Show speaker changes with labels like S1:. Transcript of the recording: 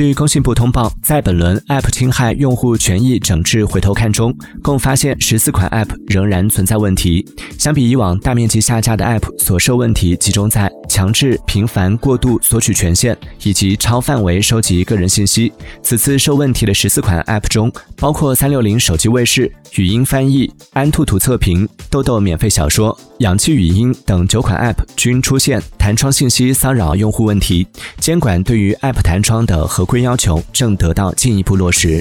S1: 据工信部通报，在本轮 App 侵害用户权益整治回头看中，共发现十四款 App 仍然存在问题。相比以往大面积下架的 App，所受问题集中在强制、频繁、过度索取权限以及超范围收集个人信息。此次受问题的十四款 App 中，包括三六零手机卫士、语音翻译、安兔兔测评、豆豆免费小说、氧气语音等九款 App 均出现弹窗信息骚扰用户问题。监管对于 app 弹窗的合规要求正得到进一步落实。